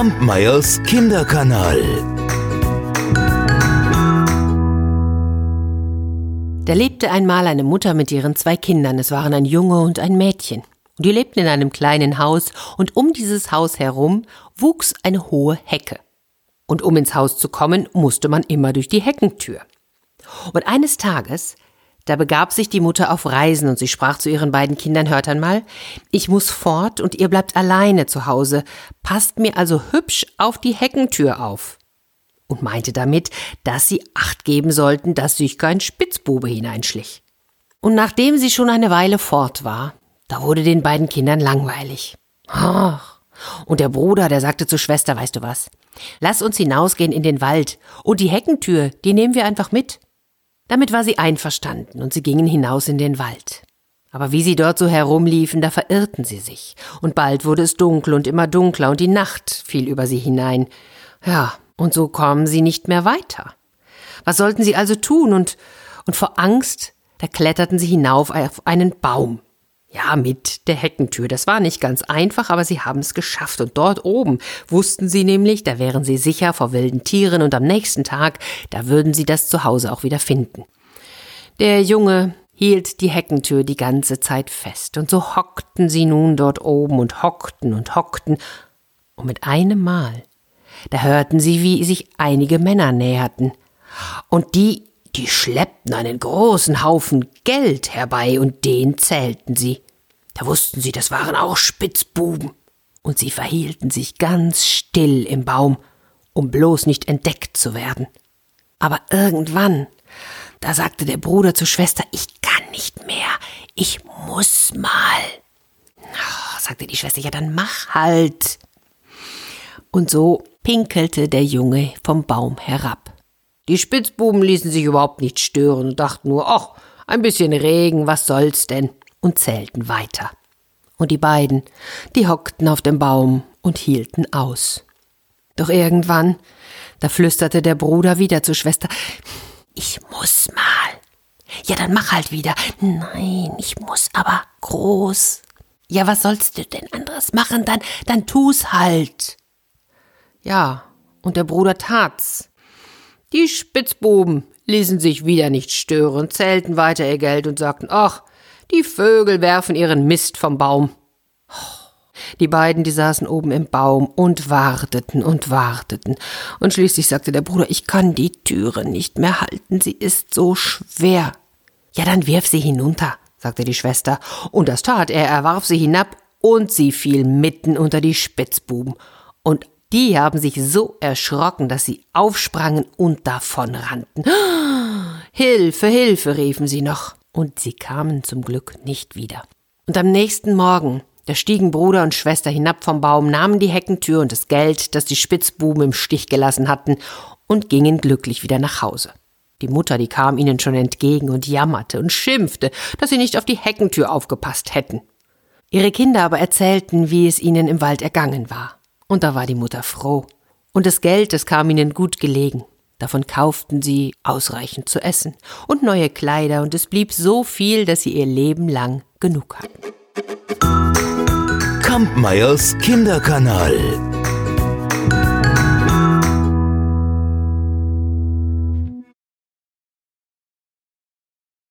Kampmeyers Kinderkanal. Da lebte einmal eine Mutter mit ihren zwei Kindern. Es waren ein Junge und ein Mädchen. Und die lebten in einem kleinen Haus, und um dieses Haus herum wuchs eine hohe Hecke. Und um ins Haus zu kommen, musste man immer durch die Heckentür. Und eines Tages da begab sich die Mutter auf Reisen und sie sprach zu ihren beiden Kindern, hört einmal, ich muss fort und ihr bleibt alleine zu Hause, passt mir also hübsch auf die Heckentür auf. Und meinte damit, dass sie Acht geben sollten, dass sich kein Spitzbube hineinschlich. Und nachdem sie schon eine Weile fort war, da wurde den beiden Kindern langweilig. Ach. Und der Bruder, der sagte zur Schwester, weißt du was? Lass uns hinausgehen in den Wald und die Heckentür, die nehmen wir einfach mit. Damit war sie einverstanden und sie gingen hinaus in den Wald. Aber wie sie dort so herumliefen, da verirrten sie sich, und bald wurde es dunkel und immer dunkler, und die Nacht fiel über sie hinein. Ja, und so kommen sie nicht mehr weiter. Was sollten sie also tun? Und, und vor Angst, da kletterten sie hinauf auf einen Baum. Ja, mit der Heckentür. Das war nicht ganz einfach, aber sie haben es geschafft. Und dort oben wussten sie nämlich, da wären sie sicher vor wilden Tieren und am nächsten Tag, da würden sie das Zuhause auch wieder finden. Der Junge hielt die Heckentür die ganze Zeit fest. Und so hockten sie nun dort oben und hockten und hockten. Und mit einem Mal, da hörten sie, wie sich einige Männer näherten. Und die die schleppten einen großen Haufen Geld herbei und den zählten sie. Da wussten sie, das waren auch Spitzbuben. Und sie verhielten sich ganz still im Baum, um bloß nicht entdeckt zu werden. Aber irgendwann, da sagte der Bruder zur Schwester, ich kann nicht mehr, ich muss mal. Oh, sagte die Schwester, ja, dann mach halt. Und so pinkelte der Junge vom Baum herab. Die Spitzbuben ließen sich überhaupt nicht stören und dachten nur, ach, ein bisschen Regen, was soll's denn? und zählten weiter. Und die beiden, die hockten auf dem Baum und hielten aus. Doch irgendwann, da flüsterte der Bruder wieder zur Schwester, ich muss mal. Ja, dann mach halt wieder. Nein, ich muss aber groß. Ja, was sollst du denn anderes machen? Dann, dann tu's halt. Ja, und der Bruder tat's. Die Spitzbuben ließen sich wieder nicht stören, zählten weiter ihr Geld und sagten, ach, die Vögel werfen ihren Mist vom Baum. Die beiden, die saßen oben im Baum und warteten und warteten. Und schließlich sagte der Bruder, ich kann die Türe nicht mehr halten, sie ist so schwer. Ja, dann wirf sie hinunter, sagte die Schwester. Und das tat er, er warf sie hinab, und sie fiel mitten unter die Spitzbuben. Und die haben sich so erschrocken, dass sie aufsprangen und davonrannten. Hilfe, Hilfe, riefen sie noch, und sie kamen zum Glück nicht wieder. Und am nächsten Morgen, da stiegen Bruder und Schwester hinab vom Baum, nahmen die Heckentür und das Geld, das die Spitzbuben im Stich gelassen hatten, und gingen glücklich wieder nach Hause. Die Mutter, die kam ihnen schon entgegen und jammerte und schimpfte, dass sie nicht auf die Heckentür aufgepasst hätten. Ihre Kinder aber erzählten, wie es ihnen im Wald ergangen war. Und da war die Mutter froh. Und das Geld, das kam ihnen gut gelegen. Davon kauften sie ausreichend zu essen und neue Kleider, und es blieb so viel, dass sie ihr Leben lang genug hatten. Kampmeyers Kinderkanal